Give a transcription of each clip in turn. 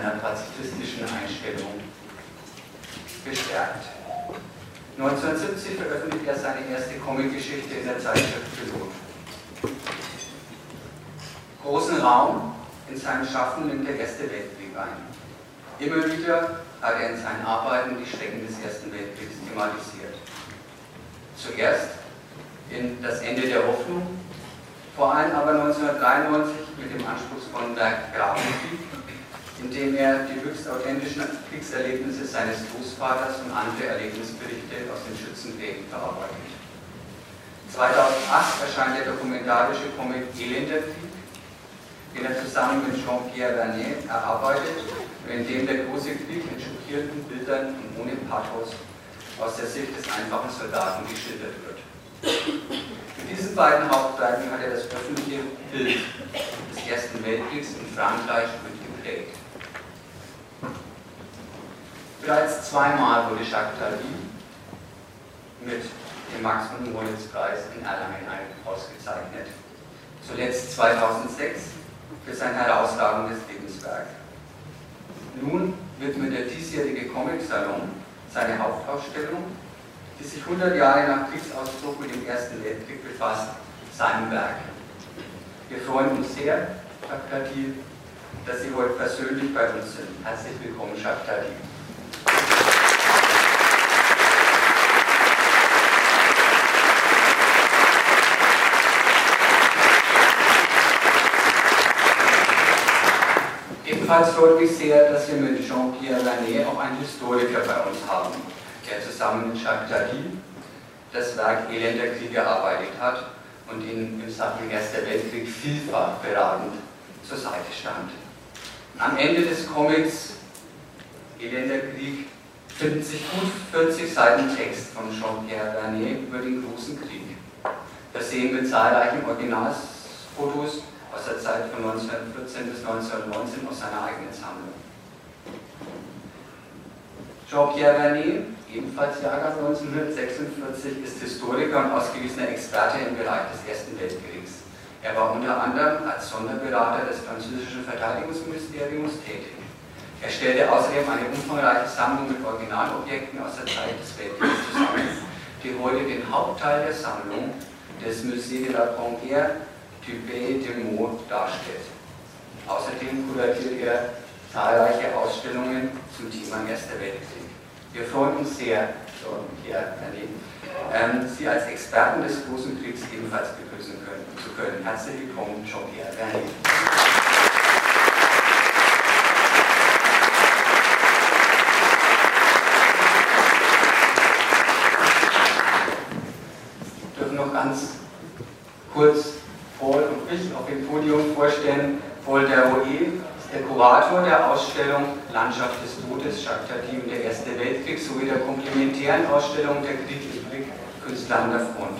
seiner pazifistischen Einstellung bestärkt. 1970 veröffentlichte er seine erste Comicgeschichte in der Zeitschrift Pilot. Großen Raum in seinem Schaffen nimmt der Erste Weltkrieg ein. Immer wieder hat er in seinen Arbeiten die Schrecken des Ersten Weltkriegs thematisiert. Zuerst in Das Ende der Hoffnung, vor allem aber 1993 mit dem anspruchsvollen Werk Grabenkrieg, in dem er die höchst authentischen Kriegserlebnisse seines Großvaters und andere Erlebnisberichte aus den Schützengräben verarbeitet. 2008 erscheint der dokumentarische Comic Elender Krieg, den er zusammen mit Jean-Pierre Vernet erarbeitet und in dem der große Krieg in schockierten Bildern und ohne Pathos aus der Sicht des einfachen Soldaten geschildert wird. Mit diesen beiden Hauptwerken hat er das öffentliche Bild des Ersten Weltkriegs in Frankreich mitgeprägt. Bereits zweimal wurde Jacques Tardy mit dem Max- und Moritz-Preis in Erlangen ausgezeichnet. Zuletzt 2006 für sein herausragendes Lebenswerk. Nun widmet der diesjährige Comic-Salon seine Hauptausstellung die sich 100 Jahre nach Kriegsausbruch mit dem Ersten Weltkrieg befasst, seinem Werk. Wir freuen uns sehr, Tardy, dass Sie heute persönlich bei uns sind. Herzlich willkommen, Jacques Tardy. Ebenfalls sehr, dass wir mit Jean-Pierre Lanet auch einen Historiker bei uns haben der zusammen mit Jacques Tardy das Werk Elender Krieg erarbeitet hat und ihn im Sachen Erster Weltkrieg vielfach beratend zur Seite stand. Am Ende des Comics Elender Krieg finden sich gut 40 Seiten Text von Jean-Pierre Vernet über den großen Krieg. Versehen mit zahlreichen Originalfotos aus der Zeit von 1914 bis 1919 aus seiner eigenen Sammlung. Jean-Pierre Vernet ebenfalls Jahrgang 1946, ist Historiker und ausgewiesener Experte im Bereich des Ersten Weltkriegs. Er war unter anderem als Sonderberater des französischen Verteidigungsministeriums tätig. Er stellte außerdem eine umfangreiche Sammlung mit Originalobjekten aus der Zeit des Weltkriegs zusammen, die heute den Hauptteil der Sammlung des Musée de la Conguerre Pays de Meaux darstellt. Außerdem kuratiert er zahlreiche Ausstellungen zum Thema Erster Weltkrieg. Wir freuen uns sehr, Pierre daneben, ähm, Sie als Experten des Großen Kriegs ebenfalls begrüßen können, zu können. Herzlich willkommen, Jean-Pierre. Wir dürfen noch ganz kurz Paul und mich auf dem Podium vorstellen. Paul Deroyer der Kurator der Ausstellung Landschaft des Todes, und der Erste Weltkrieg sowie der komplementären Ausstellung der Krieg im Blick Künstler an der Front.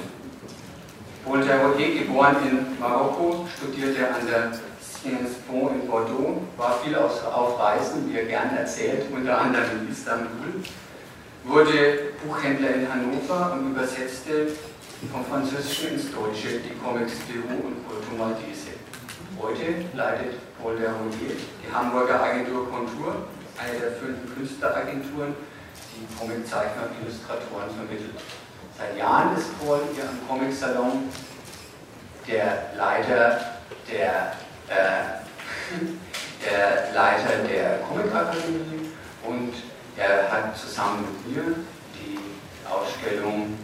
Paul Terroyer, geboren in Marokko, studierte an der Sciences Po in Bordeaux, war viel auf Reisen, wie er gern erzählt, unter anderem in Istanbul, wurde Buchhändler in Hannover und übersetzte vom Französischen ins Deutsche die Comics Peru und Porto Maltese. Heute leitet Paul Deronier, die Hamburger Agentur Kontur, eine der fünf Künstleragenturen, die Comiczeichner und Illustratoren vermittelt. Seit Jahren ist Paul hier am Comic-Salon der Leiter der, äh, der Leiter der Comic-Akademie und er hat zusammen mit mir die Ausstellung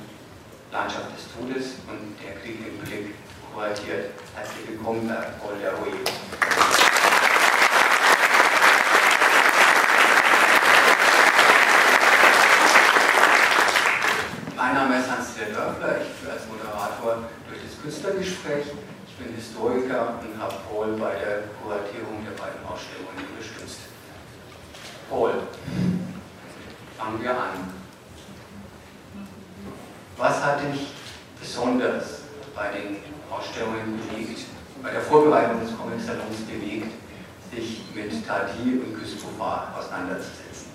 Landschaft des Todes und der Krieg im Blick kuratiert. Herzlich willkommen, Herr Paul Deronier. Hans-Dieter Dörfler, ich führe als Moderator durch das Künstlergespräch. Ich bin Historiker und habe Paul bei der Kuratierung der beiden Ausstellungen unterstützt. Paul, fangen wir an. Was hat dich besonders bei den Ausstellungen bewegt, bei der Vorbereitung des Comic-Salons bewegt, sich mit Tati und Küstofar auseinanderzusetzen?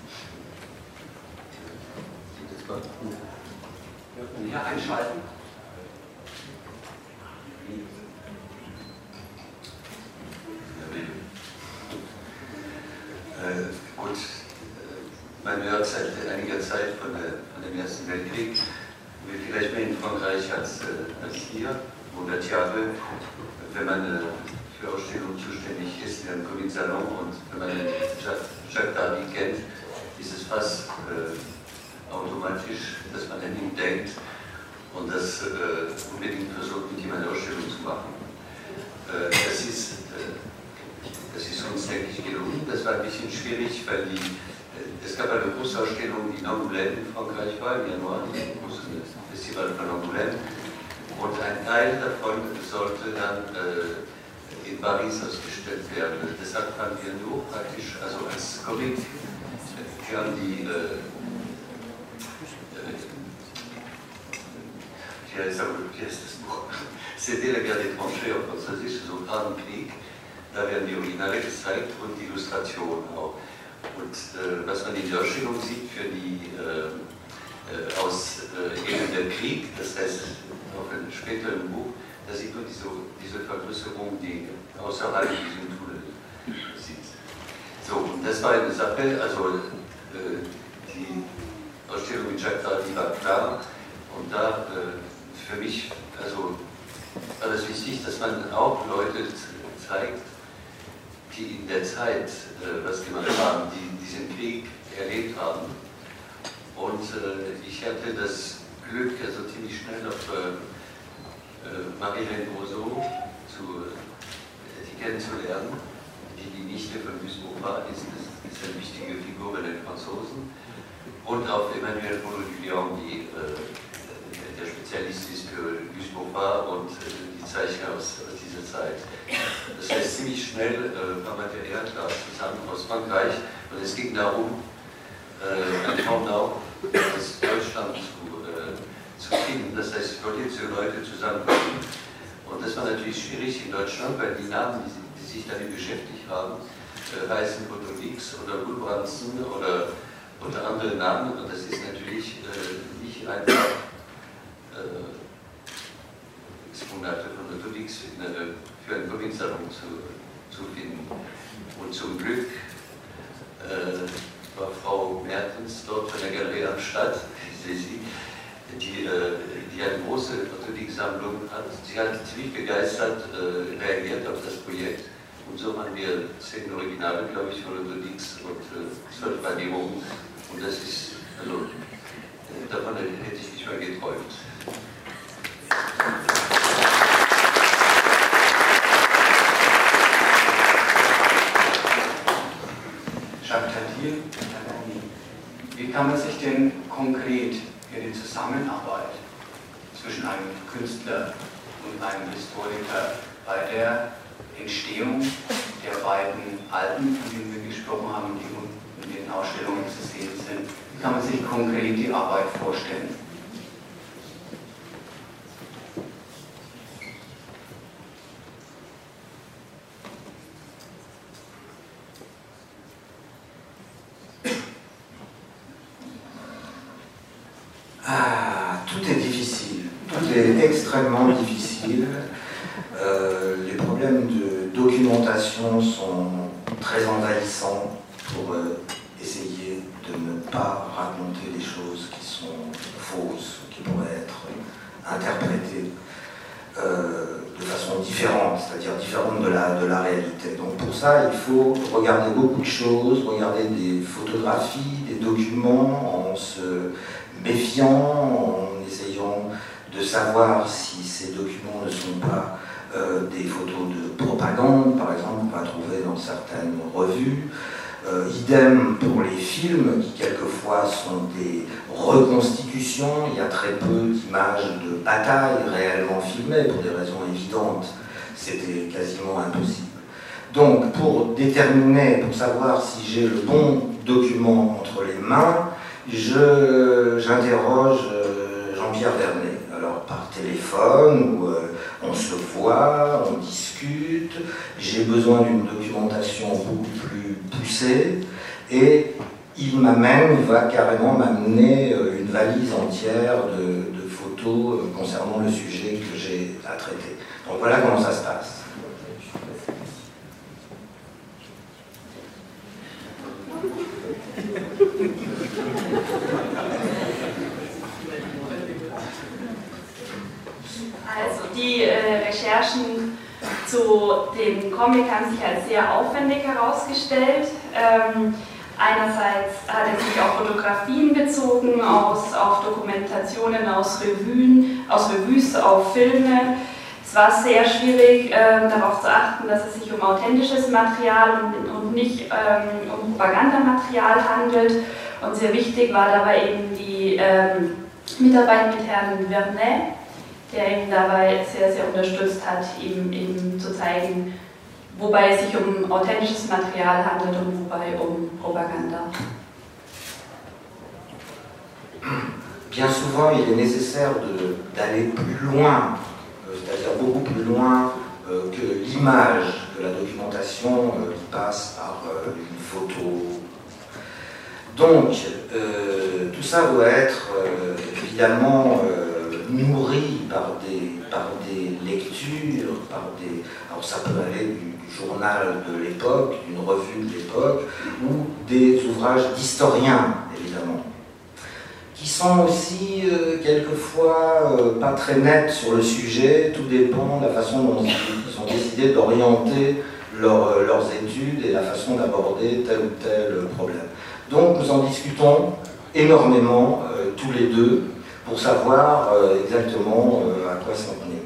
Dürfen hier einschalten? Äh, gut, äh, man hört seit einiger Zeit von, der, von dem Ersten Weltkrieg, vielleicht mehr in Frankreich als, äh, als hier, 100 Jahre, wenn man äh, für Ausstellungen zuständig ist in einem Comic-Salon und wenn man Jacques, Darby kennt, ist es fast äh, automatisch, dass man an ihn denkt und das äh, unbedingt versucht, mit ihm eine Ausstellung zu machen. Äh, das ist das ist uns, denke ich, gelungen. Das war ein bisschen schwierig, weil die, äh, es gab eine Großausstellung, die in Angoulême in Frankreich war, im Januar, das große Festival von Angoulême. Und ein Teil davon sollte dann äh, in Paris ausgestellt werden. Deshalb fanden wir nur praktisch, also als Comic, wir haben die wie heißt das Buch? C'était la guerre des tranchées en französisch, so Graben Krieg. Da werden die Originale gezeigt und die Illustration auch. Und äh, was man in der Ausstellung sieht für die äh, äh aus äh, der Krieg, das heißt auf einem späteren Buch, da sieht man diese, diese Vergrößerung, die außerhalb diesem Tunnel sieht. So, und das war eine Sache, also äh, die Ausstellung mit Jacques Tardy war klar und da äh, für mich, also war das wichtig, dass man auch Leute zeigt, die in der Zeit äh, was gemacht haben, die diesen Krieg erlebt haben. Und äh, ich hatte das Glück, also ziemlich schnell auf äh, äh Marie-Hélène Rousseau zu, äh, kennenzulernen, die die Nichte von Gustave war, ist, ist, eine wichtige Figur bei den Franzosen. Und auf Emmanuel Julien, die äh, der Spezialist ist für Gustave und die Zeichner aus, aus dieser Zeit. Das heißt, ziemlich schnell äh, man der Erdgas zusammen aus Frankreich und es ging darum, äh, ein Countdown aus Deutschland zu, äh, zu finden. Das heißt, ich wollte jetzt Leute zusammenbringen. Und das war natürlich schwierig in Deutschland, weil die Namen, die, die sich damit beschäftigt haben, äh, heißen Otto Dix oder Gulbransen oder unter anderen Namen. Und das ist natürlich äh, nicht einfach. Äh, Monate von Otto Dix für einen Comic-Salon zu, zu finden. Und zum Glück äh, war Frau Mertens dort von der Galerie am Stadt, sie, die, äh, die eine große Otto-Dix-Sammlung hat. Sie hat ziemlich begeistert reagiert auf das Projekt. Und so haben wir zehn Originale, glaube ich, von Otto Dix und zwölf Wahrnehmungen. Und das ist, also, davon hätte ich nicht mal geträumt. Wie kann man sich denn konkret für die Zusammenarbeit zwischen einem Künstler und einem Historiker bei der Entstehung der beiden Alben, von denen wir gesprochen haben, die in den Ausstellungen zu sehen sind, wie kann man sich konkret die Arbeit vorstellen? Extrêmement difficile. Euh, les problèmes de documentation sont très envahissants pour euh, essayer de ne pas raconter des choses qui sont fausses, qui pourraient être interprétées euh, de façon différente, c'est-à-dire différente de la, de la réalité. Donc pour ça, il faut regarder beaucoup de choses, regarder des photographies, des documents, en se méfiant, en essayant de savoir si ces documents ne sont pas euh, des photos de propagande, par exemple, qu'on va trouver dans certaines revues. Euh, idem pour les films, qui quelquefois sont des reconstitutions. Il y a très peu d'images de batailles réellement filmées, pour des raisons évidentes. c'était quasiment impossible. Donc, pour déterminer, pour savoir si j'ai le bon document entre les mains, j'interroge euh, Jean-Pierre Vernet. Alors, par téléphone, euh, on se voit, on discute, j'ai besoin d'une documentation beaucoup plus poussée, et il m'amène, il va carrément m'amener euh, une valise entière de, de photos concernant le sujet que j'ai à traiter. Donc voilà comment ça se passe. Die äh, Recherchen zu dem Comic haben sich als sehr aufwendig herausgestellt. Ähm, einerseits hat er sich auf Fotografien bezogen, aus, auf Dokumentationen, aus Revuen, aus Revues, auf Filme. Es war sehr schwierig, ähm, darauf zu achten, dass es sich um authentisches Material und, und nicht ähm, um Propagandamaterial handelt. Und sehr wichtig war dabei eben die ähm, Mitarbeit mit Herrn Vernet, der ihn dabei sehr, sehr unterstützt hat, ihm, ihm zu zeigen, wobei es sich um authentisches Material handelt und wobei um Propaganda. Bien souvent, il est nécessaire d'aller plus loin, euh, c'est-à-dire beaucoup plus loin euh, que l'image de la documentation euh, qui passe par euh, une photo. Donc, euh, tout ça doit être euh, évidemment nourri par des, par des lectures, par des. Alors ça peut aller du, journal de l'époque, d'une revue de l'époque, ou des ouvrages d'historiens, évidemment, qui sont aussi euh, quelquefois euh, pas très nets sur le sujet, tout dépend de la façon dont ils ont décidé d'orienter euh, leurs études et la façon d'aborder tel ou tel problème. Donc nous en discutons énormément tous les deux pour savoir euh, exactement euh, à quoi s'en tenir.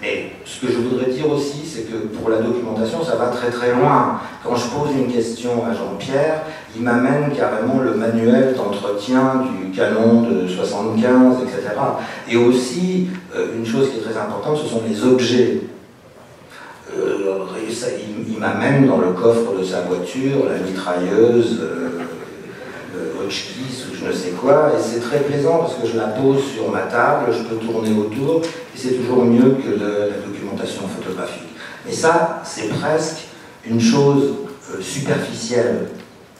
Mais ce que je voudrais dire aussi, c'est que pour la documentation, ça va très très loin. Quand je pose une question à Jean-Pierre, il m'amène carrément le manuel d'entretien du canon de 75, etc. Et aussi, euh, une chose qui est très importante, ce sont les objets. il, m'amène dans le coffre de sa voiture la mitrailleuse ou je ne sais quoi, et c'est très plaisant parce que je la pose sur ma table, je peux tourner autour, et c'est toujours mieux que la documentation photographique. Mais ça, c'est presque une chose euh, superficielle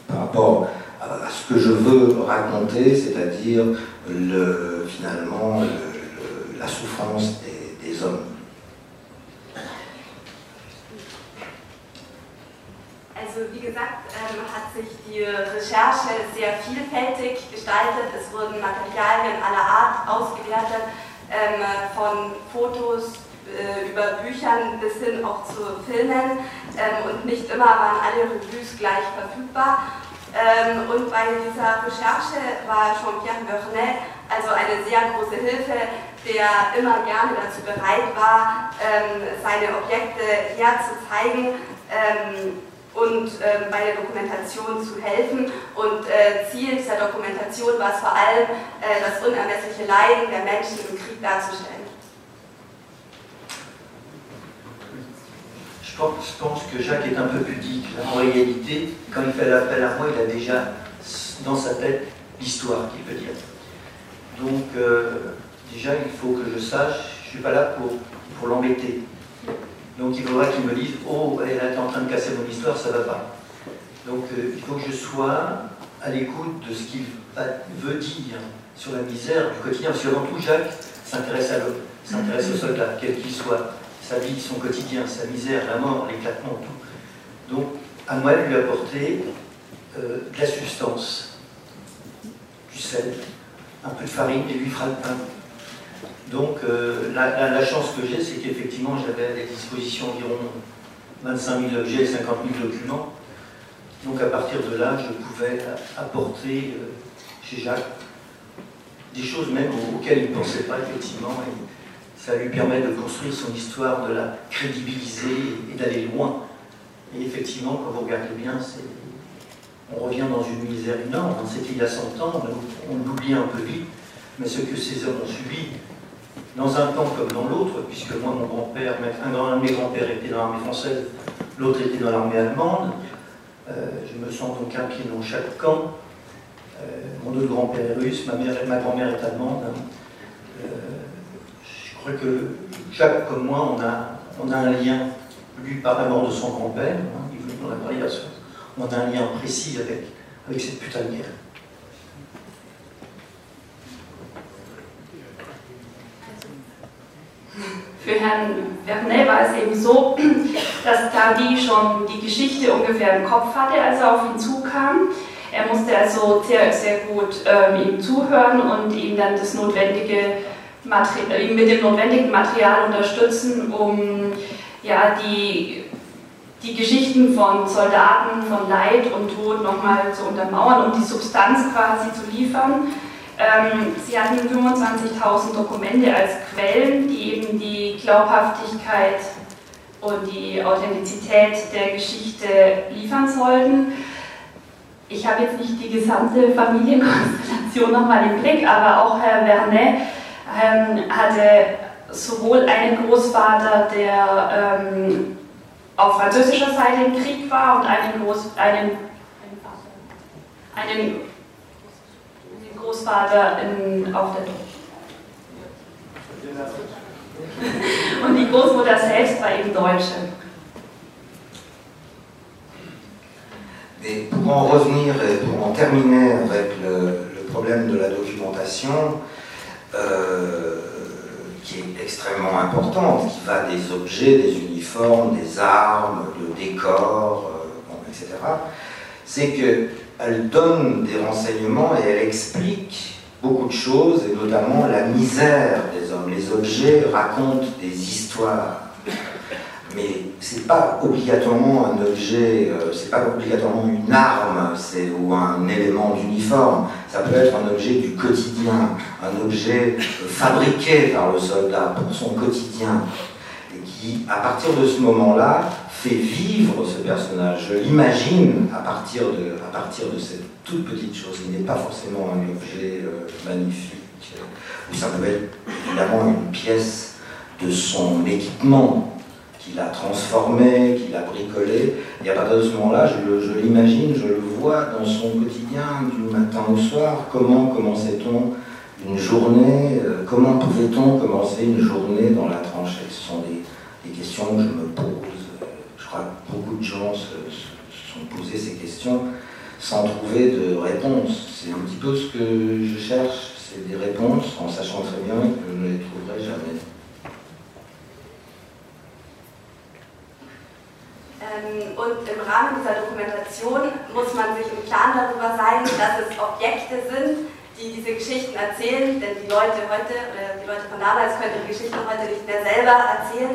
par rapport à, ce que je veux raconter, c'est-à-dire finalement la souffrance des hommes. Also wie gesagt, ähm, hat sich die Recherche sehr vielfältig gestaltet. Es wurden Materialien aller Art ausgewertet, ähm, von Fotos äh, über Büchern bis hin auch zu Filmen. Ähm, und nicht immer waren alle Revues gleich verfügbar. Ähm, und bei dieser Recherche war Jean-Pierre Vernet also eine sehr große Hilfe, der immer gerne dazu bereit war, ähm, seine Objekte herzuzeigen. Ähm, und äh, bei der Dokumentation zu helfen. Und äh, Ziel dieser Dokumentation war es vor allem, äh, das unermessliche Leiden der Menschen im Krieg darzustellen. Je pense que Jacques est un peu pudique. En réalité, quand il fait l'appel à moi, il a déjà dans sa tête l'histoire qu'il veut dire. Donc, euh, déjà, il faut que je sache, je ne suis pas là pour, pour l'embêter. Donc il faudra qu'ils me disent Oh, elle est en train de casser mon histoire, ça va pas. Donc euh, il faut que je sois à l'écoute de ce qu'il veut dire sur la misère du quotidien. Parce qu'avant tout, Jacques s'intéresse à l'homme, s'intéresse au soldat, quel qu'il soit, sa vie, son quotidien, sa misère, la mort, l'éclatement, tout. Donc à moi de lui apporter euh, de la substance, du sel, un peu de farine et lui fera le pain. Donc euh, la, chance que j'ai, c'est qu'effectivement j'avais à la disposition environ 25 000 objets, 50 000 documents. Donc à partir de là, je pouvais apporter euh, chez Jacques des choses même auxquelles il ne pensait pas effectivement. Et ça lui permet de construire son histoire, de la crédibiliser et d'aller loin. Et effectivement, quand vous regardez bien, on revient dans une misère énorme. C'était il y a 100 ans, on, on l'oublie un peu vite, mais ce que ces hommes ont subi, dans un temps comme dans l'autre, puisque moi, mon grand-père, un de mes grands-pères était dans l'armée française, l'autre était dans l'armée allemande. Euh, je me sens donc pied dans chaque camp. Euh, mon autre grand-père est russe, ma, ma grand-mère est allemande. Euh, je crois que Jacques, comme moi, on a, on a un lien, lui par la mort de son grand-père, hein, il voulait dans la on a un lien précis avec, avec cette putain de guerre. Für Herrn Vernet war es eben so, dass Tardy schon die Geschichte ungefähr im Kopf hatte, als er auf ihn zukam. Er musste also sehr, sehr gut ähm, ihm zuhören und ihm dann das notwendige Material, mit dem notwendigen Material unterstützen, um ja, die, die Geschichten von Soldaten, von Leid und Tod nochmal zu untermauern und die Substanz quasi zu liefern. Ähm, sie hatten 25.000 Dokumente als Quellen, die eben die Glaubhaftigkeit und die Authentizität der Geschichte liefern sollten. Ich habe jetzt nicht die gesamte Familienkonstellation nochmal im Blick, aber auch Herr Vernet ähm, hatte sowohl einen Großvater, der ähm, auf französischer Seite im Krieg war und einen, Groß, einen, einen Großvater in, auf der die Großmutter selbst war eben Deutsche. Et pour en revenir et pour en terminer avec le, problème de la documentation, euh, qui est extrêmement importante, qui va des objets, des uniformes, des armes, le décor, euh, etc., c'est que elle donne des renseignements et elle explique beaucoup de choses, et notamment la misère des hommes. Les objets racontent des histoires. Mais c'est pas obligatoirement un objet, euh, c'est pas obligatoirement une arme ou un élément d'uniforme. Ça peut être un objet du quotidien, un objet euh, fabriqué par le soldat pour son quotidien, et qui, à partir de ce moment-là, fait vivre ce personnage. Je l'imagine à, partir de, cette toute petite chose. Il n'est pas forcément un objet euh, magnifique, ou ça peut être évidemment une pièce de son équipement qu'il a transformé, qu'il a bricolé. Et à partir de ce moment-là, je, l'imagine, je le vois dans son quotidien du matin au soir. Comment commençait-on une journée euh, Comment pouvait-on commencer une journée dans la tranchée Ce sont des, questions que je me pose beaucoup de gens se, sont posés ces questions sans trouver de réponse. C'est un petit peu ce que je cherche, c'est des réponses en sachant très bien que je ne les trouverai jamais. Ähm, und im Rahmen dieser Dokumentation muss man sich im Klaren darüber sein, dass es Objekte sind, die diese Geschichten erzählen, denn die Leute heute, oder die Leute von damals können die Geschichten heute nicht mehr selber erzählen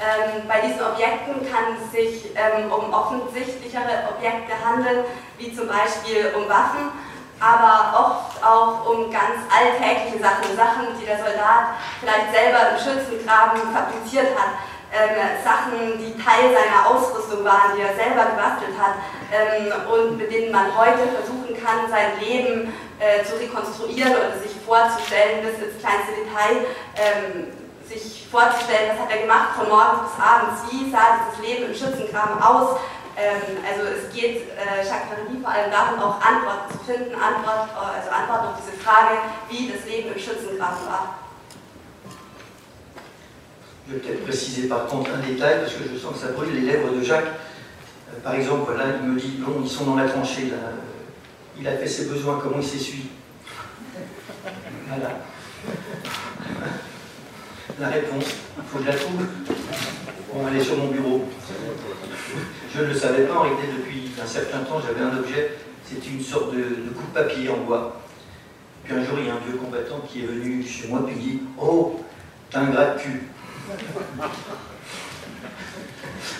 ähm, bei diesen Objekten kann es sich ähm, um offensichtlichere Objekte handeln, wie zum Beispiel um Waffen, aber oft auch um ganz alltägliche Sachen, Sachen, die der Soldat vielleicht selber im Schützengraben fabriziert hat, ähm, Sachen, die Teil seiner Ausrüstung waren, die er selber gebastelt hat ähm, und mit denen man heute versuchen kann, sein Leben äh, zu rekonstruieren oder sich vorzustellen bis ins kleinste Detail. Ähm, sich vorzustellen, was hat er gemacht von morgens bis abends, wie sah dieses Leben im Schützengraben aus. Ähm, also es geht äh, Jacques Ferrari vor allem darum, auch Antworten zu finden, Antwort, also Antworten auf diese Frage, wie das Leben im Schützengraben war. Je vais peut-être préciser par contre un détail parce que je sens que ça brûle les lèvres de Jacques. Euh, par exemple, là, il me dit bon, ils sont dans la tranchée, là. il a fait ses besoins, comment il s'essuie? Voilà. La réponse, il faut je la trouve. Bon, elle est sur mon bureau. Je ne le savais pas, en réalité, depuis un certain temps, j'avais un objet, c'était une sorte de, coupe-papier en bois. Puis un jour, il y a un vieux combattant qui est venu chez moi, il dit Oh, t'as un gras de cul.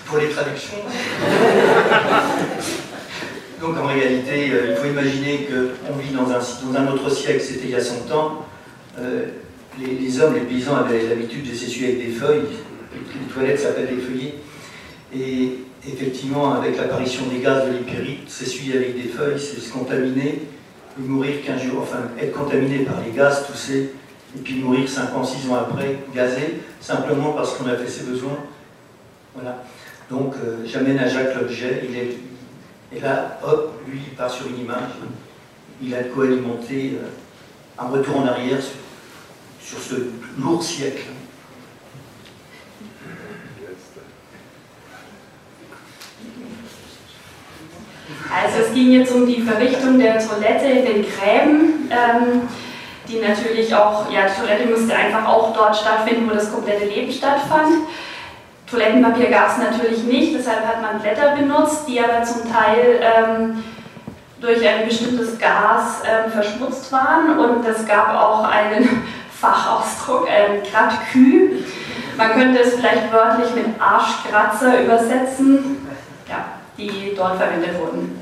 Pour les traductions. Donc en réalité, euh, il faut imaginer qu'on vit dans un, dans un autre siècle, c'était il y a 100 ans. Euh, les, hommes, les paysans avaient l'habitude de s'essuyer avec des feuilles. Les toilettes s'appellent des feuillets. Et effectivement, avec l'apparition des gaz de l'hypérite, s'essuyer avec des feuilles, c'est se contaminer, mourir 15 jours, enfin être contaminé par les gaz, tousser et puis mourir 5 ans, 6 ans après, gazé, simplement parce qu'on a fait ses besoins. Voilà. Donc euh, j'amène à Jacques l'objet, il est, et là, hop, lui, il part sur une image, il a alimenter euh, un retour en arrière sur ce lourd siècle. Also es ging jetzt um die Verrichtung der Toilette in den Gräben, ähm, die natürlich auch, ja, die Toilette musste einfach auch dort stattfinden, wo das komplette Leben stattfand. Toilettenpapier gab es natürlich nicht, deshalb hat man Blätter benutzt, die aber zum Teil ähm, durch ein bestimmtes Gas ähm, verschmutzt waren und es gab auch einen Fachausdruck, ähm, Gratkü. Man könnte es vielleicht wörtlich mit Arschkratzer übersetzen, ja, die dort verwendet wurden.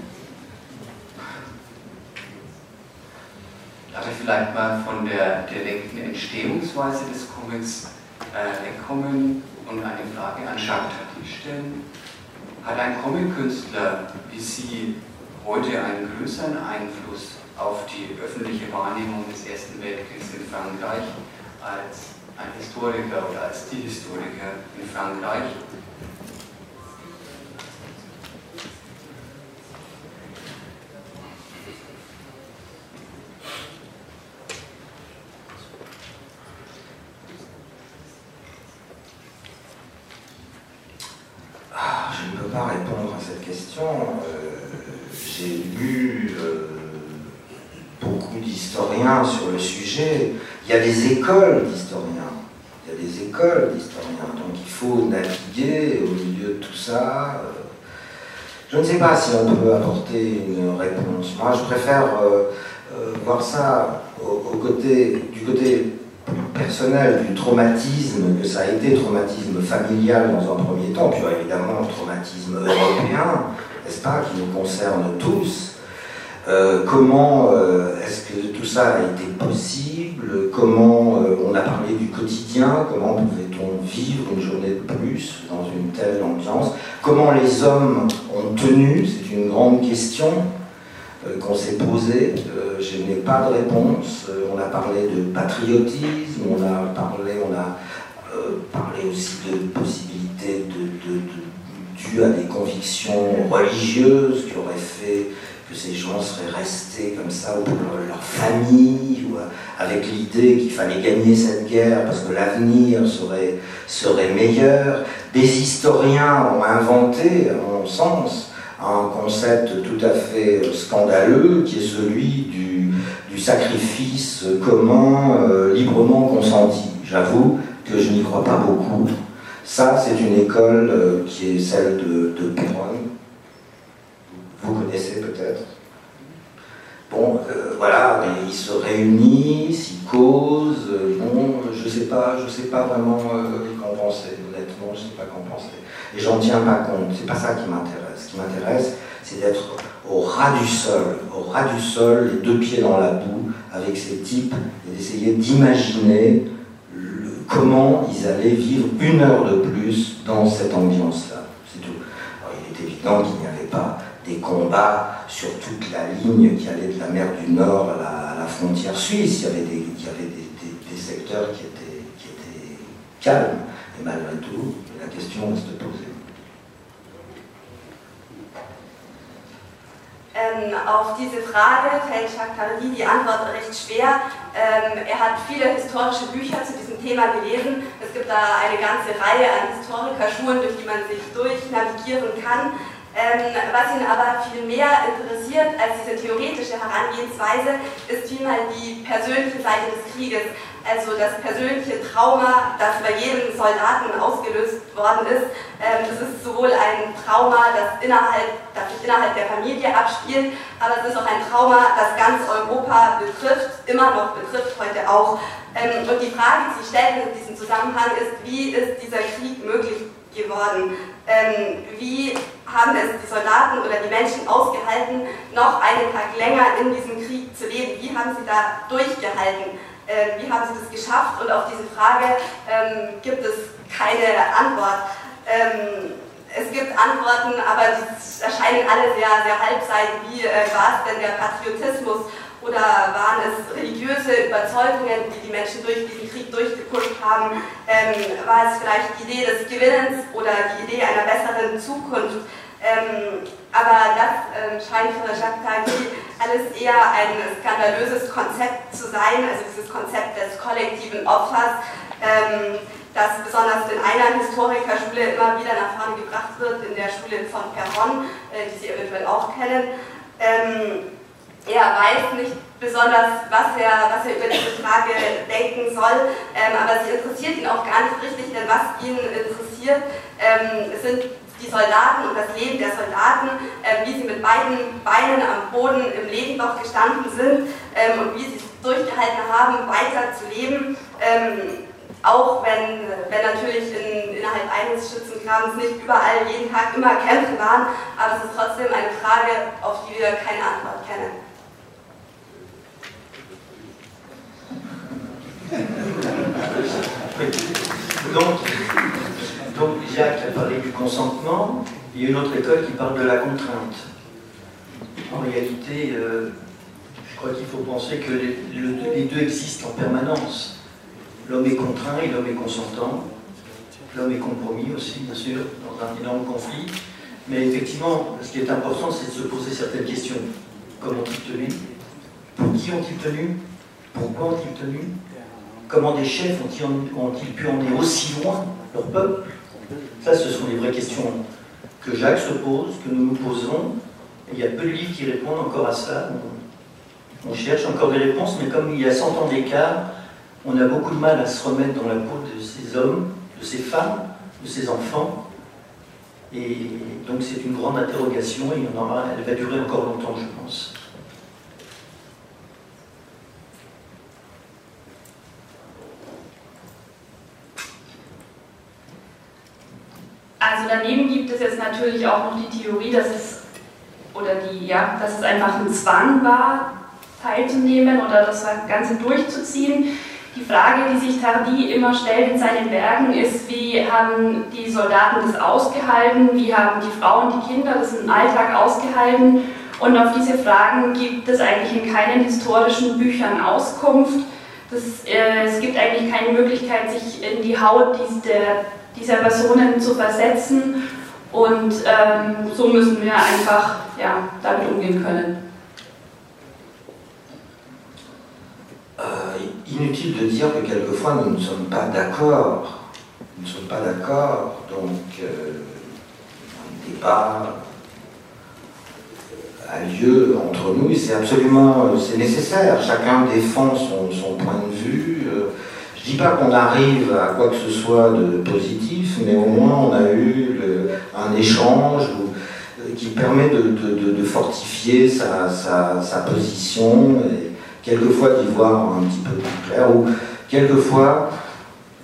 Darf ich vielleicht mal von der direkten Entstehungsweise des Comics äh, wegkommen und eine Frage an Jacques Tati stellen? Hat ein Comic-Künstler wie Sie heute einen größeren Einfluss auf die öffentliche Wahrnehmung des Ersten Weltkriegs in Frankreich als ein Historiker oder als die Historiker in Frankreich? Ah, je ne peux pas répondre à cette question. Euh, J'ai lu euh, sur le sujet. Il y a des écoles d'historiens. Il y a des écoles d'historiens. Donc il faut naviguer au milieu de tout ça. Euh, Je ne sais pas si on peut apporter une réponse. Moi, je préfère euh, euh, voir ça au, côté, du côté personnel, du traumatisme que ça a été, traumatisme familial dans un premier temps, puis évidemment traumatisme européen, n'est-ce pas, qui nous concerne tous. Euh, comment euh, est-ce que tout ça a été possible? Comment euh, on a parlé du quotidien? Comment pouvait-on vivre une journée de plus dans une telle ambiance? Comment les hommes ont tenu? C'est une grande question qu'on s'est posée. Je n'ai pas de réponse. On a parlé de patriotisme, on a parlé, on a parlé aussi de possibilités dues à des convictions religieuses qui auraient fait que ces gens seraient restés comme ça pour leur famille, ou avec l'idée qu'il fallait gagner cette guerre parce que l'avenir serait, serait meilleur. Des historiens ont inventé, à mon sens, un concept tout à fait scandaleux qui est celui du, du sacrifice commun, euh, librement consenti. J'avoue que je n'y crois pas beaucoup. Ça, c'est une école euh, qui est celle de, de vous connaissez peut-être. Bon, euh, voilà, ils se réunissent, ils causent. euh, bon, je sais pas, je sais pas vraiment euh, qu'en penser. Honnêtement, je sais pas qu'en penser. Et j'en tiens pas compte. C'est pas ça qui m'intéresse. Ce qui m'intéresse, c'est d'être au ras du sol, au ras du sol, les deux pieds dans la boue, avec ces types, et d'essayer d'imaginer comment ils allaient vivre une heure de plus dans cette ambiance-là. C'est tout. Alors, il est évident qu'il n'y avait pas des combats sur toute la ligne qui allait de la mer du Nord à la, à la frontière suisse. Il y avait des, il y avait des, des- des secteurs qui étaient, qui étaient calmes. Et malgré tout, la question reste posée. Ähm, auf diese Frage fällt Jacques Tardy die Antwort recht schwer. Ähm, er hat viele historische Bücher zu diesem Thema gelesen. Es gibt da eine ganze Reihe an Historikerschulen, durch die man sich durchnavigieren kann. Ähm, was ihn aber viel mehr interessiert als diese theoretische Herangehensweise, ist vielmehr die persönliche Seite des Krieges. Also das persönliche Trauma, das bei jedem Soldaten ausgelöst worden ist. Ähm, das ist sowohl ein Trauma, das, innerhalb, das sich innerhalb der Familie abspielt, aber es ist auch ein Trauma, das ganz Europa betrifft, immer noch betrifft, heute auch. Ähm, und die Frage, die sich stellt in diesem Zusammenhang ist, wie ist dieser Krieg möglich geworden? Ähm, wie haben es die Soldaten oder die Menschen ausgehalten, noch einen Tag länger in diesem Krieg zu leben? Wie haben sie da durchgehalten? Ähm, wie haben sie das geschafft? Und auf diese Frage ähm, gibt es keine Antwort. Ähm, es gibt Antworten, aber die erscheinen alle sehr, sehr halbseitig. Wie äh, war es denn der Patriotismus? Oder waren es religiöse Überzeugungen, die die Menschen durch diesen Krieg durchgepusht haben, ähm, war es vielleicht die Idee des Gewinnens oder die Idee einer besseren Zukunft. Ähm, aber das ähm, scheint für Jacques Tardy alles eher ein skandalöses Konzept zu sein, also dieses Konzept des kollektiven Opfers, ähm, das besonders in einer Historikerschule immer wieder nach vorne gebracht wird, in der Schule von Perron, äh, die Sie eventuell auch kennen. Ähm, er weiß nicht besonders, was er, was er über diese Frage denken soll, ähm, aber sie interessiert ihn auch gar nicht richtig, denn was ihn interessiert, ähm, sind die Soldaten und das Leben der Soldaten, äh, wie sie mit beiden Beinen am Boden im Leben doch gestanden sind ähm, und wie sie es durchgehalten haben, weiter zu leben. Ähm, auch wenn, wenn natürlich in, innerhalb eines Schützengrabens nicht überall jeden Tag immer Kämpfe waren, aber es ist trotzdem eine Frage, auf die wir keine Antwort kennen. Donc, donc, Jacques a parlé du consentement, il y a une autre école qui parle de la contrainte. En réalité, euh, je crois qu'il faut penser que les, les, deux existent en permanence. L'homme est contraint et l'homme est consentant. L'homme est compromis aussi, bien sûr, dans un énorme conflit. Mais effectivement, ce qui est important, c'est de se poser certaines questions. Comment ont-ils tenu? Pour qui ont-ils tenu? Pourquoi ont-ils tenu? Comment des chefs ont-ils pu emmener aussi loin leur peuple? Ça, ce sont les vraies questions que Jacques se pose, que nous nous posons. il y a peu de livres qui répondent encore à ça. On, cherche encore des réponses, mais comme il y a 100 ans d'écart, on a beaucoup de mal à se remettre dans la peau de ces hommes, de ces femmes, de ces enfants. Et donc c'est une grande interrogation et elle va durer encore longtemps, je pense. Daneben gibt es jetzt natürlich auch noch die Theorie, dass es oder die, ja, dass es einfach ein Zwang war, teilzunehmen oder das Ganze durchzuziehen. Die Frage, die sich Tardy immer stellt in seinen Werken, ist, wie haben die Soldaten das ausgehalten, wie haben die Frauen, die Kinder das im Alltag ausgehalten und auf diese Fragen gibt es eigentlich in keinen historischen Büchern Auskunft. Das, äh, es gibt eigentlich keine Möglichkeit, sich in die Haut der dieser Personen zu versetzen. Und ähm, so müssen wir einfach ja, damit umgehen können. Euh, inutile de dire que quelquefois nous ne sommes pas d'accord. Nous ne sommes pas d'accord, donc euh, un débat a lieu entre nous et c'est absolument c'est nécessaire. Chacun défend son, point de vue. Euh, je ne dis pas qu'on arrive à quoi que ce soit de positif, mais au moins on a eu un échange euh, qui permet de, fortifier sa, position et quelquefois d'y voir un petit peu plus clair ou quelquefois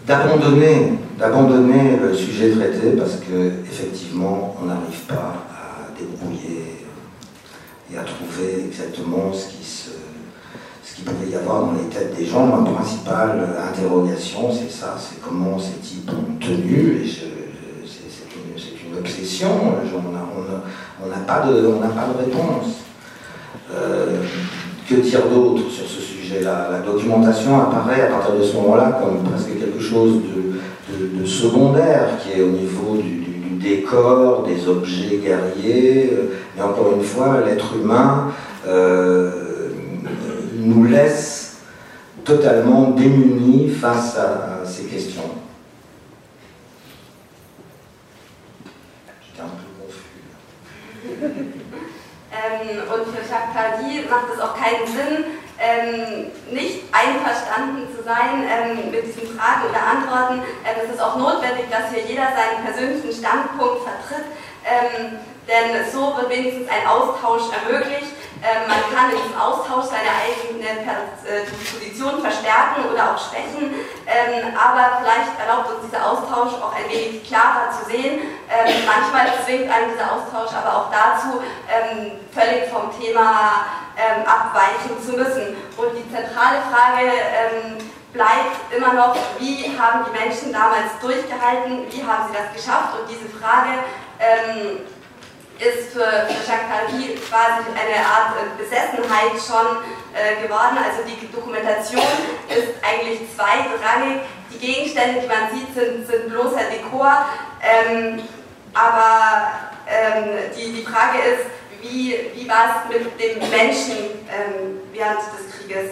d'abandonner, d'abandonner le sujet traité parce qu'effectivement on n'arrive pas à débrouiller et à trouver exactement ce qui se ce qu'il pouvait y avoir dans les têtes des gens. Ma principale interrogation, c'est ça, c'est comment ces types ont tenu, et c'est une, obsession, on n'a pas, de, pas de réponse. Euh, que dire d'autre sur ce sujet-là? La documentation apparaît à partir de ce moment-là comme presque quelque chose de, secondaire, qui est au niveau du, décor, des objets guerriers, euh, mais encore une fois, l'être humain. Euh, nous laisse totalement démunis face à, ces questions. J'étais un peu confus. ähm, nicht einverstanden zu sein ähm, mit diesen Fragen oder Antworten. Ähm, es ist auch notwendig, dass hier jeder seinen persönlichen Standpunkt vertritt, ähm, denn so wird wenigstens ein Austausch ermöglicht. Ähm, man kann in diesem Austausch seine eigene äh, Position verstärken oder auch schwächen, ähm, aber vielleicht erlaubt uns dieser Austausch auch ein wenig klarer zu sehen. Ähm, manchmal zwingt einen dieser Austausch aber auch dazu, völlig vom Thema abweichen zu müssen. Und die zentrale Frage bleibt immer noch, wie haben die Menschen damals durchgehalten, wie haben sie das geschafft? Und diese Frage ist für, für Jacques quasi eine Art äh, Besessenheit schon äh, geworden. Also die Dokumentation eigentlich zweitrangig. Die Gegenstände, die man sieht, sind, sind bloßer Dekor. Ähm, aber ähm, die, die Frage ist, wie, wie war es mit dem Menschen ähm, während des Krieges?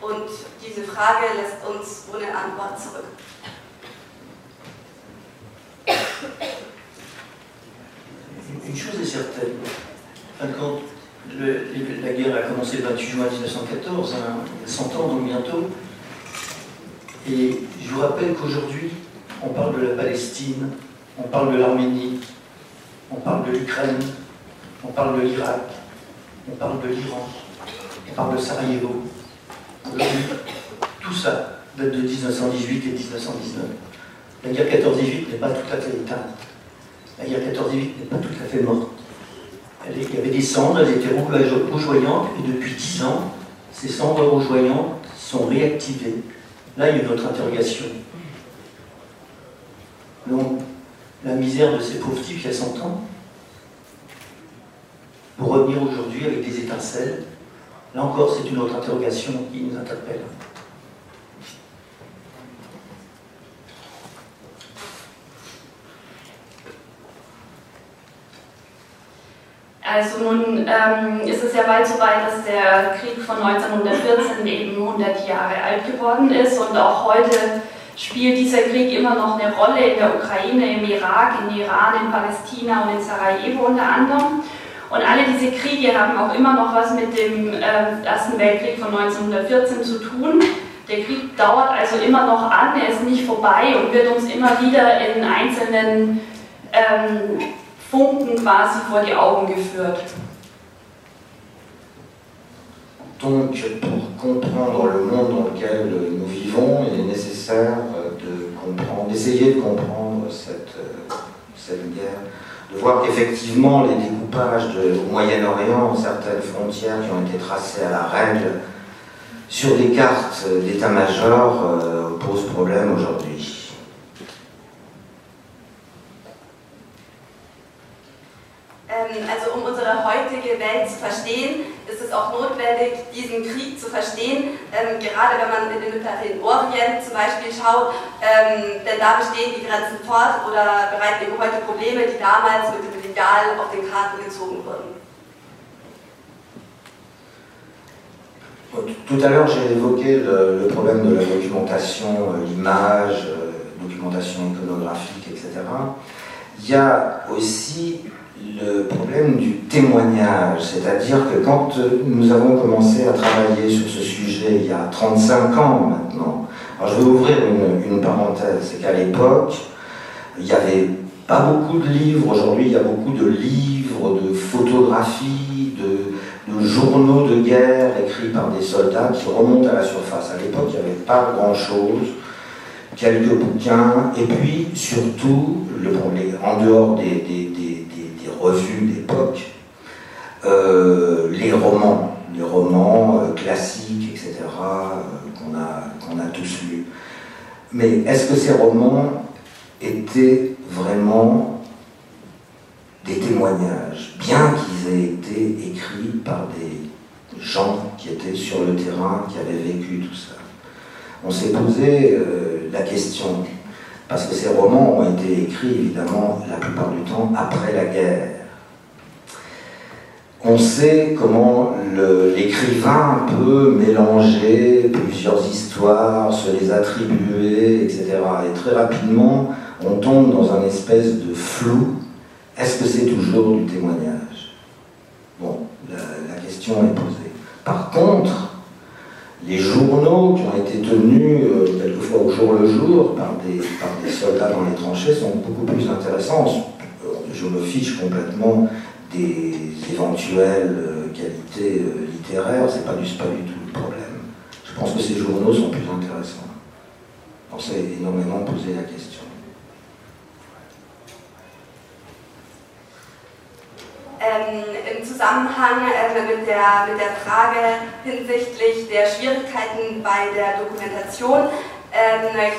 Und diese Frage lässt uns ohne Antwort zurück. Une chose est certaine, quand la guerre a commencé le 28 juin 1914, hein, 100 ans donc bientôt, et je vous rappelle qu'aujourd'hui, on parle de la Palestine, on parle de l'Arménie, on parle de l'Ukraine, on parle de l'Irak, on parle de l'Iran, on parle de Sarajevo. Tout ça date de 1918 et 1919. La guerre 14-18 n'est pas tout à fait éteinte. La guerre 14-18 n'est pas tout à fait morte. il y avait des cendres, elles étaient rougeoyantes, et depuis 10 ans, ces cendres rougeoyantes sont réactivées. Là, il y a une autre interrogation. Donc, la misère de ces pauvres types il y a 100 ans, pour revenir aujourd'hui avec des étincelles, là encore, c'est une autre interrogation qui nous interpelle. Also nun ähm, ist es ja bald so weit, dass der Krieg von 1914 eben 100 Jahre alt geworden ist und auch heute spielt dieser Krieg immer noch eine Rolle in der Ukraine, im Irak, in Iran, in Palästina und in Sarajevo unter anderem. Und alle diese Kriege haben auch immer noch was mit dem äh, Ersten Weltkrieg von 1914 zu tun. Der Krieg dauert also immer noch an, er ist nicht vorbei und wird uns immer wieder in einzelnen ähm, Funken quasi vor die Augen geführt. Donc, pour comprendre le monde dans lequel nous vivons, il est nécessaire d'essayer de comprendre cette, cette guerre, de voir qu'effectivement les découpages de, au Moyen-Orient, certaines frontières qui ont été tracées à la règle sur des cartes d'état-major euh, posent problème aujourd'hui. Also um unsere heutige Welt zu verstehen, ist es auch notwendig, diesen Krieg zu verstehen, ähm, gerade wenn man in den Mittleren Orient zum Beispiel schaut, ähm, denn da bestehen die Grenzen fort oder bereiten eben heute Probleme, die damals mit dem Legal auf den Karten gezogen wurden. Tout à l'heure, j'ai évoqué le, le, problème de la documentation, euh, l'image, euh, documentation iconographique, etc. Il y a aussi le problème du témoignage, c'est-à-dire que quand nous avons commencé à travailler sur ce sujet il y a 35 ans maintenant, alors je vais ouvrir une, parenthèse, c'est qu'à l'époque, il n'y avait pas beaucoup de livres, aujourd'hui il y a beaucoup de livres, de photographies, de, journaux de guerre écrits par des soldats qui remontent à la surface. À l'époque, il n'y avait pas grand-chose, quelques bouquins, et puis surtout, le en dehors des revues d'époque, euh, les romans, les romans euh, classiques, etc., euh, qu'on a, a tous lus. Mais est-ce que ces romans étaient vraiment des témoignages, bien qu'ils aient été écrits par des gens qui étaient sur le terrain, qui avaient vécu tout ça? On s'est posé la question parce que ces romans ont été écrits évidemment la plupart du temps après la guerre. On sait comment l'écrivain peut mélanger plusieurs histoires, se les attribuer, etc. Et très rapidement, on tombe dans un espèce de flou. Est-ce que c'est toujours du témoignage? Bon, la, question est posée. Par contre, les journaux qui ont été tenus euh, quelquefois au jour le jour par des, par des soldats dans les tranchées sont beaucoup plus intéressants. Je me fiche complètement des éventuelles euh, qualités euh, littéraires, c'est pas, du, pas du tout le problème. Je pense que ces journaux sont plus intéressants. On s'est énormément posé la question. ähm, im Zusammenhang äh, mit, der, mit der Frage hinsichtlich der Schwierigkeiten bei der Dokumentation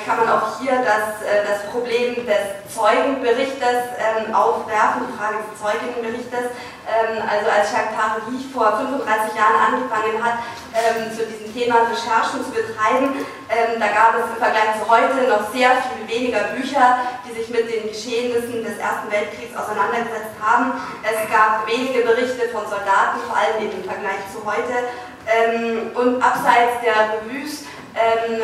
kann man auch hier das, äh, das Problem des Zeugenberichtes ähm, aufwerfen, die Frage des Zeugenberichtes. Ähm, also als Jacques Tardy vor 35 Jahren angefangen hat, ähm, zu diesem Thema Recherchen zu betreiben, ähm, da gab es im Vergleich zu heute noch sehr viel weniger Bücher, die sich mit den Geschehnissen des Ersten Weltkriegs auseinandergesetzt haben. Es gab wenige Berichte von Soldaten, vor allem im Vergleich zu heute. Ähm, und abseits der Revues ähm,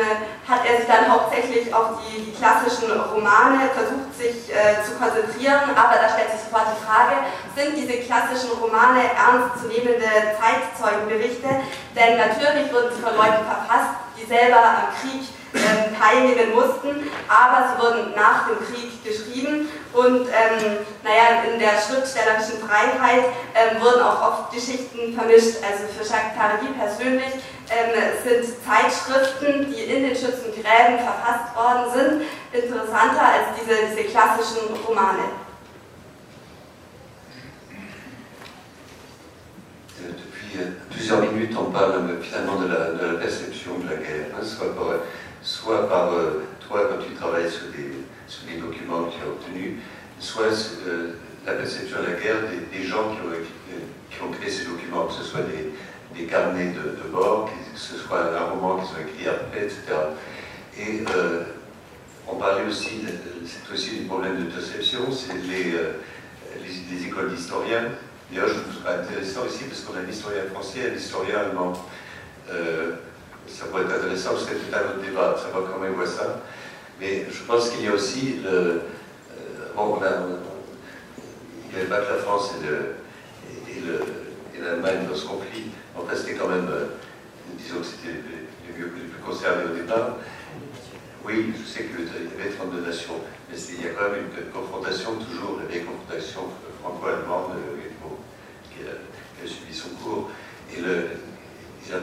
hat er sich dann hauptsächlich auf die, die klassischen Romane versucht, sich äh, zu konzentrieren. Aber da stellt sich sofort die Frage, sind diese klassischen Romane ernstzunehmende Zeitzeugenberichte? Denn natürlich wurden sie von Leuten verfasst, die selber am Krieg äh, teilnehmen mussten, aber sie wurden nach dem Krieg geschrieben und ähm, naja, in der schriftstellerischen Freiheit ähm, wurden auch oft Geschichten vermischt. Also für Jacques Tardy persönlich sind Zeitschriften, die in den Schützengräben verfasst worden sind, interessanter als diese, diese klassischen Romane. Depuis plusieurs minutes, on parle finalement de la, de la perception de la guerre, hein, soit par, soit par euh, toi quand tu travailles sur des, sur des documents que tu as obtenus, soit euh, la perception de la guerre des, des gens qui ont, qui ont, créé ces documents, que ce soit des, des carnets de, de, bord, que ce soit un roman qu'ils ont écrit après, etc. Et euh, on parlait aussi, c'est aussi du problème de perception, c'est les, euh, les, les, écoles d'historiens. D'ailleurs, je trouve ça intéressant ici parce qu'on a un historien français et un historien allemand. Euh, ça pourrait être intéressant, parce que c'est un autre débat, savoir comment ils voient ça. Mais je pense qu'il y a aussi le. Bon, on il n'y avait pas que la France et, le, et l'Allemagne dans ce conflit. Enfin, c'était quand même. Euh, disons que c'était les, mieux, les plus concernés au départ. Oui, je sais qu'il y avait 32 nations, mais il y a quand même une, confrontation, toujours la vieille confrontation franco-allemande qui, qui, a suivi son cours. Et la,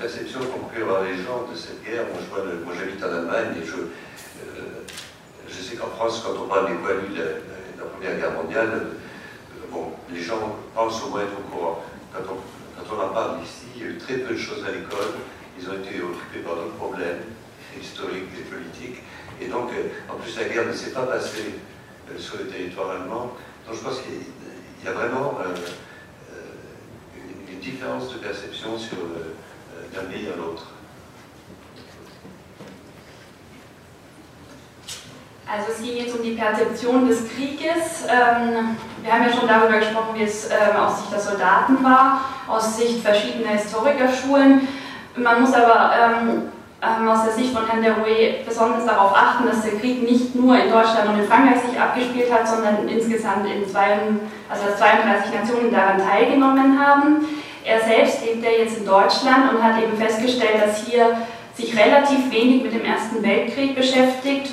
perception qu'ont pu avoir les gens de cette guerre, moi, j'habite en Allemagne et je, euh, je sais qu'en France, quand on parle des poilus de la, Première Guerre mondiale, euh, bon, les gens pensent au moins être au courant. Quand on, quand on en parle ici, il y a eu très peu de choses à l'école, ils ont été occupés par d'autres problèmes historiques et politiques. Et donc, euh, en plus, la guerre ne s'est pas passée euh, sur le territoire allemand. Donc je pense qu'il y a vraiment euh, différence de perception d'un pays à l'autre. Also es ging jetzt um die Perzeption des Krieges. Ähm, wir haben ja schon darüber gesprochen, wie es ähm, aus Sicht der Soldaten war, aus Sicht verschiedener Historikerschulen. Man muss aber ähm, aus der Sicht von Herrn Derouet besonders darauf achten, dass der Krieg nicht nur in Deutschland und in Frankreich sich abgespielt hat, sondern insgesamt in zwei, also 32 Nationen daran teilgenommen haben. Er selbst lebt ja jetzt in Deutschland und hat eben festgestellt, dass hier sich relativ wenig mit dem Ersten Weltkrieg beschäftigt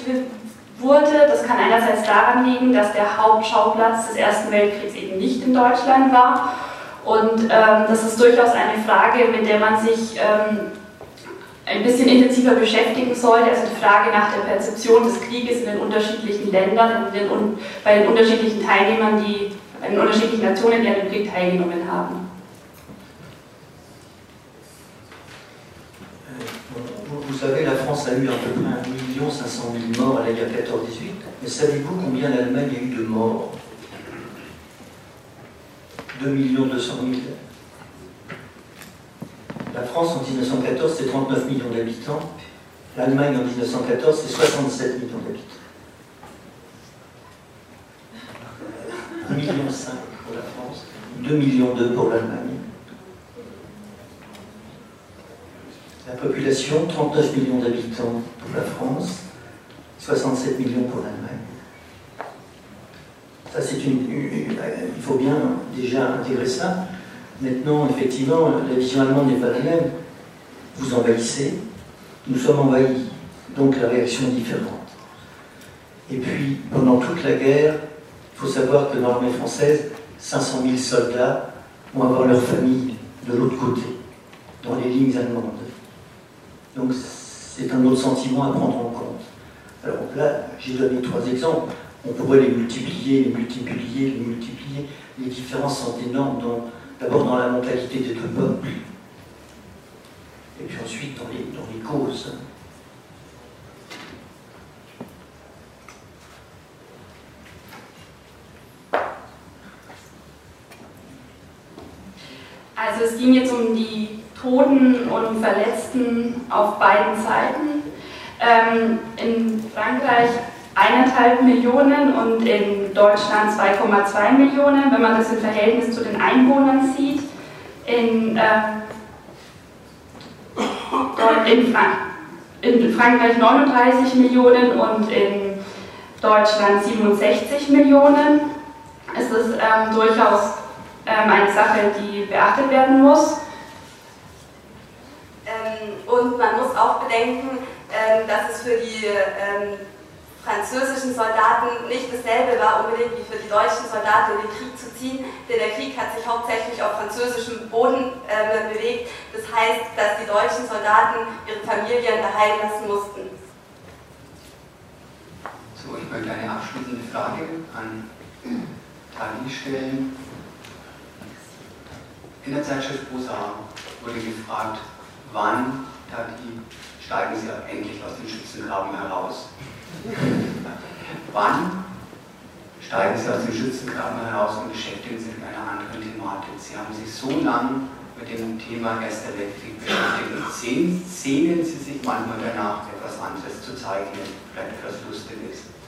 wurde. Das kann einerseits daran liegen, dass der Hauptschauplatz des Ersten Weltkriegs eben nicht in Deutschland war. Und ähm, das ist durchaus eine Frage, mit der man sich ähm, ein bisschen intensiver beschäftigen sollte. Also die Frage nach der Perzeption des Krieges in den unterschiedlichen Ländern, den, bei den unterschiedlichen Teilnehmern, die, bei den unterschiedlichen Nationen, die an dem Krieg teilgenommen haben. Savez, la France a eu à peu près 1 500 000 morts à la guerre 14-18, mais savez-vous combien l'Allemagne a eu de morts? 2 200 000. La France en 1914, c'est 39 millions d'habitants. L'Allemagne en 1914, c'est 67 millions d'habitants. 1,5 million pour la France, 2 millions pour l'Allemagne. La population, 39 millions d'habitants pour la France, 67 millions pour l'Allemagne. Ça, c'est une, Il faut bien déjà intégrer ça. Maintenant, effectivement, la vision allemande n'est pas la même. Vous envahissez, nous sommes envahis. Donc la réaction est différente. Et puis, pendant toute la guerre, il faut savoir que dans l'armée française, 500 000 soldats vont avoir leur famille de l'autre côté, dans les lignes allemandes. Donc c'est un autre sentiment à prendre en compte. Alors là, j'ai donné trois exemples. On pourrait les multiplier, les multiplier, les multiplier. Les différences sont énormes, d'abord dans la mentalité des deux peuples, et puis ensuite dans les, dans les causes. Also es ging jetzt um die Toten und Verletzten auf beiden Seiten. Ähm, in Frankreich eineinhalb Millionen und in Deutschland 2,2 Millionen, wenn man das im Verhältnis zu den Einwohnern sieht. In, äh, in, Frank in Frankreich 39 Millionen und in Deutschland 67 Millionen. Es ist ähm, durchaus ähm, eine Sache, die beachtet werden muss. Ähm, und man muss auch bedenken, ähm, dass es für die ähm, französischen Soldaten nicht dasselbe war unbedingt wie für die deutschen Soldaten in den Krieg zu ziehen, denn der Krieg hat sich hauptsächlich auf französischem Boden bewegt. Das heißt, dass die deutschen Soldaten ihre Familien daheim lassen mussten. So, ich möchte eine abschließende Frage an Tali stellen. In der Zeitschrift Rosa wurde gefragt, wann Tali steigen Sie endlich aus dem Schützengraben heraus? Wann steigen Sie aus dem Schützengraben heraus und beschäftigen sich mit einer anderen Thematik? Sie haben sich so lange mit dem Thema Erster Weltkrieg beschäftigt. Sehnen Sie sich manchmal danach, etwas anderes zu zeichnen, vielleicht etwas Lustiges?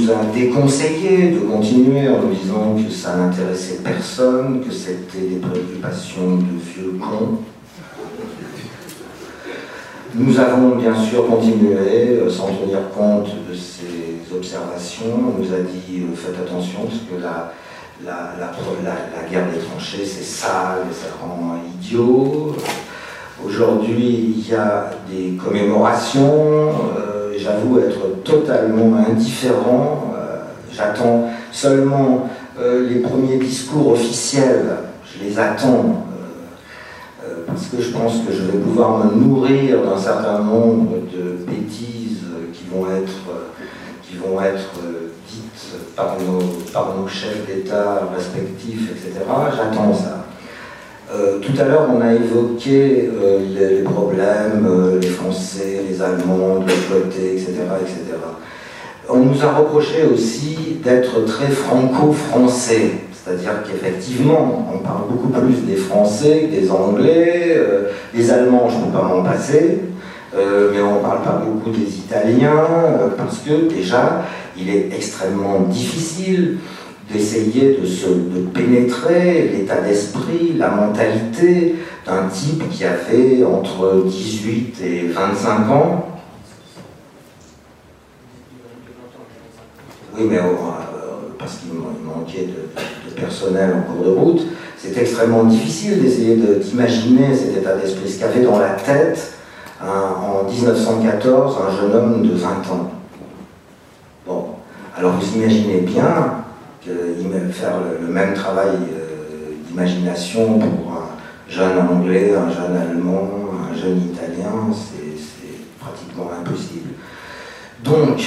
Nous a déconseillé de continuer en nous disant que ça n'intéressait personne, que c'était des préoccupations de vieux cons. Nous avons bien sûr continué euh, sans tenir compte de ces observations. On nous a dit euh, faites attention parce que la, la, la, guerre des tranchées c'est sale et ça rend idiot. Aujourd'hui il y a des commémorations j'avoue être totalement indifférent. Euh, j'attends seulement euh, les premiers discours officiels, je les attends euh, parce que je pense que je vais pouvoir me nourrir d'un certain nombre de bêtises qui vont être, qui vont être dites par nos, par nos chefs d'État respectifs, etc. J'attends ça. Euh, tout à l'heure, on a évoqué euh, les, problèmes, euh, les Français, les Allemands, de côté, etc., etc. On nous a reproché aussi d'être très franco-français, c'est-à-dire qu'effectivement, on parle beaucoup plus des Français que des Anglais, les Allemands, je ne peux pas m'en passer, mais on ne parle pas beaucoup des Italiens, parce que déjà, il est extrêmement difficile d'essayer de, pénétrer l'état d'esprit, la mentalité d'un type qui a fait entre 18 et 25 ans. Oui, mais euh, parce qu'il manquait de, personnel en cours de route, c'est extrêmement difficile d'essayer d'imaginer cet état d'esprit, ce qu'avait dans la tête en 1914 un jeune homme de 20 ans. Bon, alors vous imaginez bien faire le, même travail euh, d'imagination pour un jeune anglais, un jeune allemand, un jeune italien, c'est pratiquement impossible. Donc,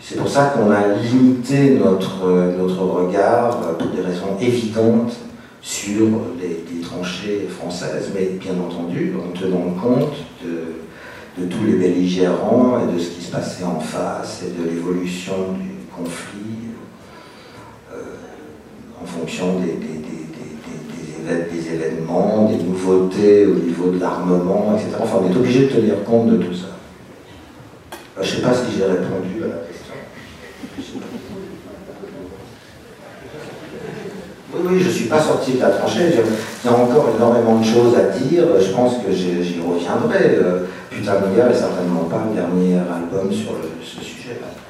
c'est pour ça qu'on a limité notre, notre regard, euh, pour des raisons évidentes, sur les, tranchées françaises, mais bien entendu en tenant compte de, de tous les belligérants et de ce qui se passait en face et de l'évolution du conflit en fonction des, des, événements, des nouveautés au niveau de l'armement, etc. Enfin, on est obligé de tenir compte de tout ça. je ne sais pas si j'ai répondu à la question. Oui, oui, je ne suis pas sorti de la tranchée. Il y a encore énormément de choses à dire. Je pense que j'y reviendrai. Euh, Putain, gars n'est certainement pas le dernier album sur ce sujet-là.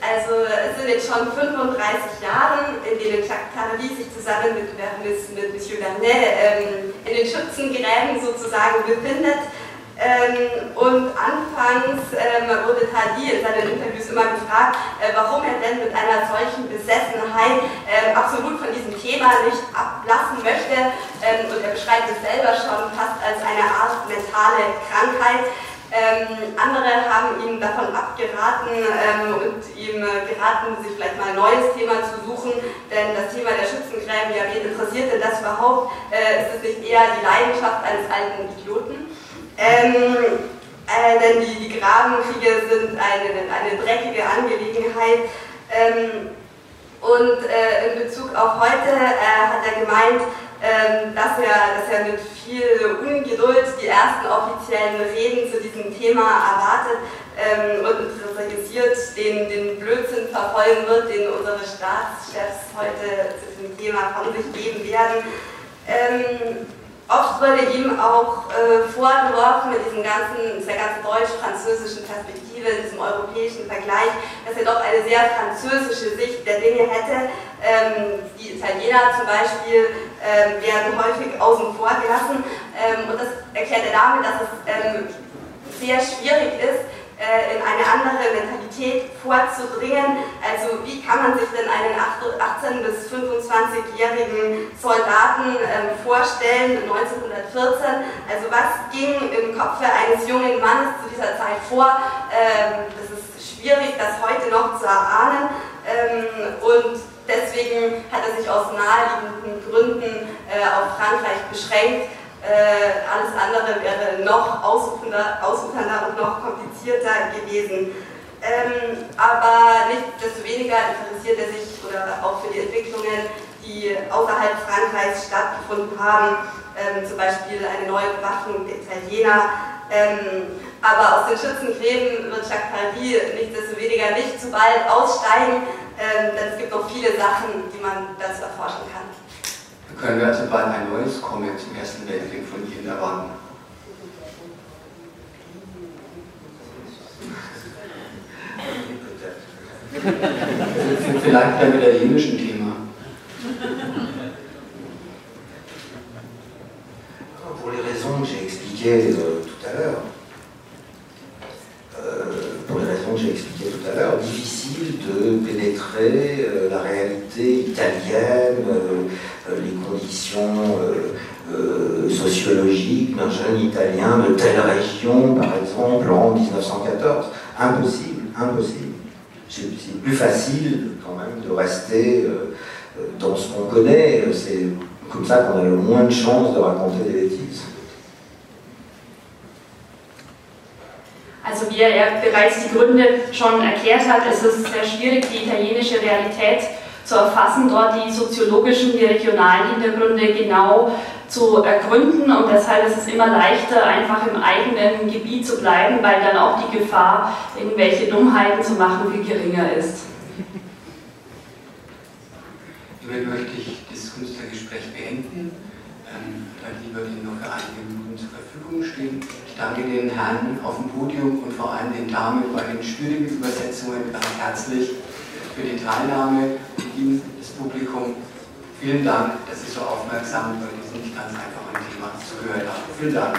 Also es sind jetzt schon 35 Jahre, in denen Jacques Tardy sich zusammen mit, mit Monsieur Vernet ähm, in den Schützengräben sozusagen befindet. Ähm, und anfangs ähm, wurde Tardy in seinen Interviews immer gefragt, äh, warum er denn mit einer solchen Besessenheit äh, absolut von diesem Thema nicht ablassen möchte. Ähm, und er beschreibt es selber schon fast als eine Art mentale Krankheit. Ähm, andere haben ihm davon abgeraten ähm, und ihm äh, geraten, sich vielleicht mal ein neues Thema zu suchen, denn das Thema der Schützengräben, ja, wen interessiert denn das überhaupt? Äh, ist es nicht eher die Leidenschaft eines alten Idioten? Ähm, äh, denn die, die Grabenkriege sind eine, eine dreckige Angelegenheit. Ähm, und äh, in Bezug auf heute äh, hat er gemeint, ähm, dass, er, dass er mit viel Ungeduld die ersten offiziellen Reden zu diesem Thema erwartet ähm, und interessiert den, den Blödsinn verfolgen wird, den unsere Staatschefs heute zu diesem Thema von sich geben werden. Ähm, Oft wurde ihm auch äh, vorgeworfen mit diesem ganzen, dieser ganzen deutsch-französischen Perspektive, diesem europäischen Vergleich, dass er doch eine sehr französische Sicht der Dinge hätte. Ähm, die Italiener zum Beispiel ähm, werden häufig außen vor gelassen ähm, und das erklärt er damit, dass es ähm, sehr schwierig ist, äh, in eine andere Mentalität vorzudringen. Also wie kann man sich denn einen 18- bis 25-jährigen Soldaten ähm, vorstellen 1914? Also was ging im Kopf eines jungen Mannes zu dieser Zeit vor? Ähm, das ist schwierig, das heute noch zu erahnen. Und deswegen hat er sich aus naheliegenden Gründen äh, auf Frankreich beschränkt. Äh, alles andere wäre noch ausufernder und noch komplizierter gewesen. Ähm, aber nichtsdestoweniger interessiert er sich oder auch für die Entwicklungen, die außerhalb Frankreichs stattgefunden haben, ähm, zum Beispiel eine neue Bewaffnung der Italiener. Ähm, aber aus den Schützengräben wird Jacques Paris nichtsdestoweniger nicht zu bald aussteigen, ähm, denn es gibt noch viele Sachen, die man dazu erforschen kann können wir also bald ein neues Comic zum Ersten Weltkrieg von Ihnen erwarten. Vielleicht beim italienischen Thema. Pour les raisons que j'ai expliquées région, par exemple, en 1914. Impossible, impossible. C'est plus facile quand même de rester dans ce qu'on connaît. C'est comme ça qu'on a le moins de chances de raconter des bêtises. Also wie er bereits die Gründe schon erklärt hat, ist sehr schwierig, die italienische Realität zu erfassen, dort die soziologischen, die regionalen Hintergründe genau zu ergründen und deshalb ist es immer leichter, einfach im eigenen Gebiet zu bleiben, weil dann auch die Gefahr, irgendwelche Dummheiten zu machen, viel geringer ist. Damit möchte ich das Künstlergespräch beenden. Ähm, dann lieber Ihnen noch einige Minuten zur Verfügung stehen. Ich danke den Herren auf dem Podium und vor allem den Damen bei den schwierigen Übersetzungen ganz herzlich für die Teilnahme Ihnen, das Publikum. Vielen Dank, dass Sie so aufmerksam bei diesem nicht ganz einfachen Thema zugehört haben. Vielen Dank.